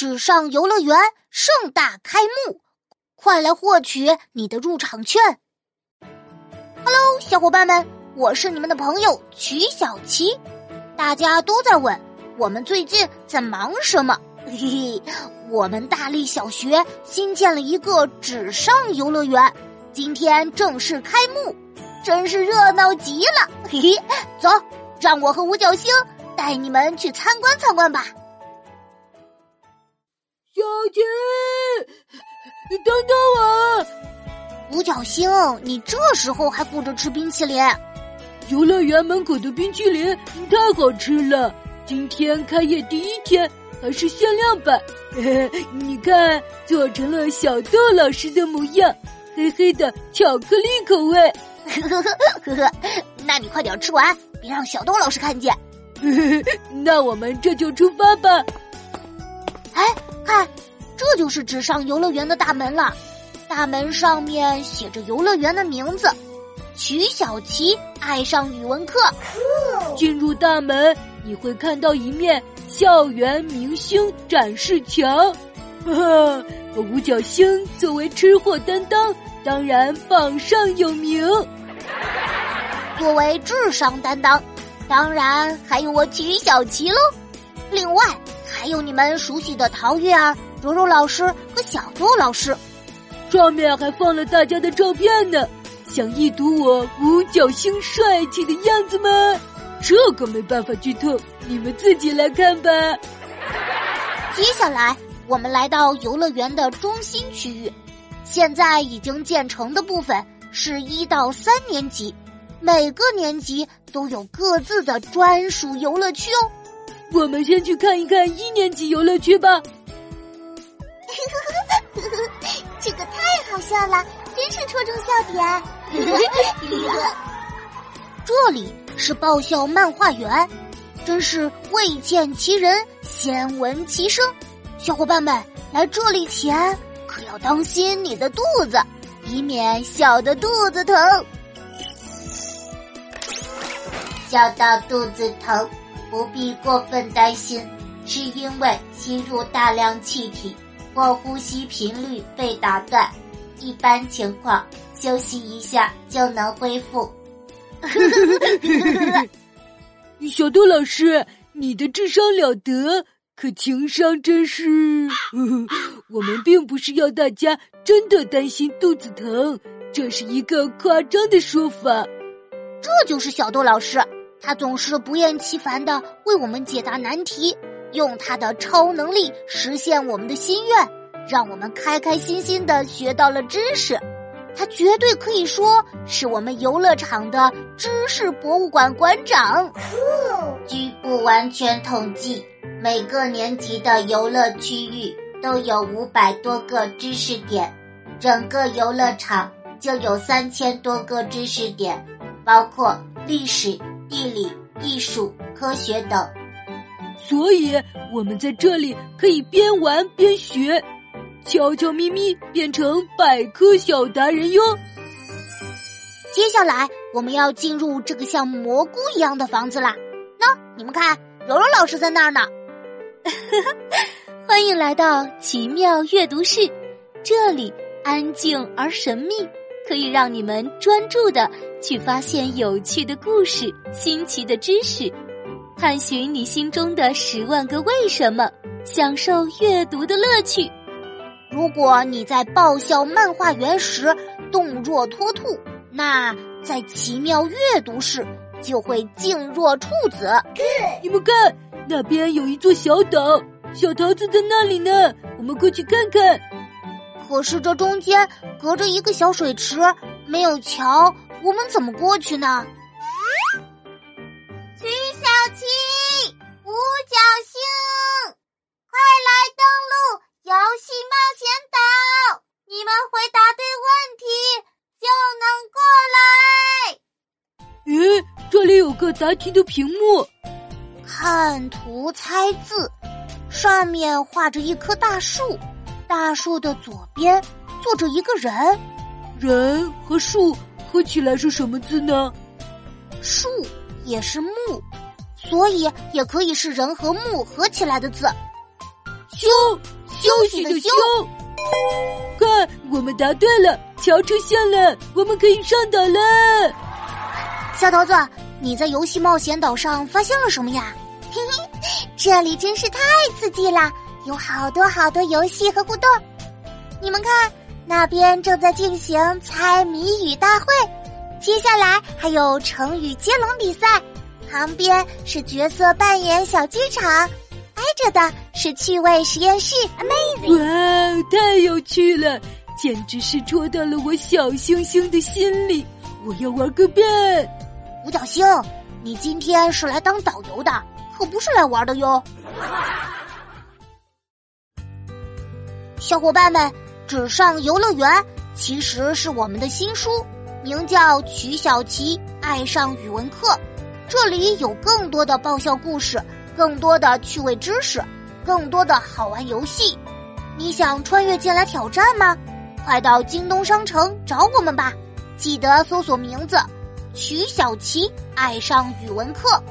纸上游乐园盛大开幕，快来获取你的入场券。Hello，小伙伴们，我是你们的朋友曲小琪。大家都在问我们最近在忙什么？嘿嘿，我们大力小学新建了一个纸上游乐园，今天正式开幕，真是热闹极了。嘿嘿，走，让我和五角星带你们去参观参观吧。小杰，你等等我！五角星，你这时候还顾着吃冰淇淋？游乐园门口的冰淇淋太好吃了，今天开业第一天，还是限量版。嘿嘿，你看，做成了小豆老师的模样，黑黑的巧克力口味。呵呵呵呵呵，那你快点吃完，别让小豆老师看见。呵呵，那我们这就出发吧。哎。看，这就是纸上游乐园的大门了。大门上面写着游乐园的名字：曲小琪爱上语文课。进入大门，你会看到一面校园明星展示墙。哈哈，五角星作为吃货担当，当然榜上有名。作为智商担当，当然还有我曲小琪喽。另外。还有你们熟悉的陶月儿、柔柔老师和小豆老师，上面还放了大家的照片呢。想一睹我五角星帅气的样子吗？这个没办法剧透，你们自己来看吧。接下来，我们来到游乐园的中心区域，现在已经建成的部分是一到三年级，每个年级都有各自的专属游乐区哦。我们先去看一看一年级游乐区吧。这个太好笑了，真是戳中笑点。这里是爆笑漫画园，真是未见其人先闻其声。小伙伴们来这里前可要当心你的肚子，以免笑得肚子疼。笑到肚子疼。不必过分担心，是因为吸入大量气体或呼吸频率被打断。一般情况，休息一下就能恢复。小豆老师，你的智商了得，可情商真是…… 我们并不是要大家真的担心肚子疼，这是一个夸张的说法。这就是小豆老师。他总是不厌其烦的为我们解答难题，用他的超能力实现我们的心愿，让我们开开心心的学到了知识。他绝对可以说是我们游乐场的知识博物馆馆长。据不完全统计，每个年级的游乐区域都有五百多个知识点，整个游乐场就有三千多个知识点，包括历史。地理、艺术、科学等，所以我们在这里可以边玩边学，悄悄咪咪变成百科小达人哟。接下来我们要进入这个像蘑菇一样的房子啦。喏，你们看，柔柔老师在那儿呢。欢迎来到奇妙阅读室，这里安静而神秘。可以让你们专注的去发现有趣的故事、新奇的知识，探寻你心中的十万个为什么，享受阅读的乐趣。如果你在爆笑漫画园时动若脱兔，那在奇妙阅读室就会静若处子。你们看，那边有一座小岛，小桃子在那里呢，我们过去看看。可是这中间隔着一个小水池，没有桥，我们怎么过去呢？徐小七、五角星，快来登录游戏冒险岛！你们回答对问题就能过来。咦，这里有个答题的屏幕，看图猜字，上面画着一棵大树。大树的左边坐着一个人，人和树合起来是什么字呢？树也是木，所以也可以是人和木合起来的字。休休息的休。快，我们答对了，桥出现了，我们可以上岛了。小桃子，你在游戏冒险岛上发现了什么呀？嘿嘿，这里真是太刺激了，有好多好多游戏和互动。你们看，那边正在进行猜谜语大会，接下来还有成语接龙比赛，旁边是角色扮演小剧场，挨着的是趣味实验室。Amazing！哇，太有趣了，简直是戳到了我小星星的心里，我要玩个遍。五角星，你今天是来当导游的，可不是来玩的哟。小伙伴们，纸上游乐园其实是我们的新书，名叫《曲小琪爱上语文课》，这里有更多的爆笑故事，更多的趣味知识，更多的好玩游戏。你想穿越进来挑战吗？快到京东商城找我们吧，记得搜索名字。曲小琪爱上语文课。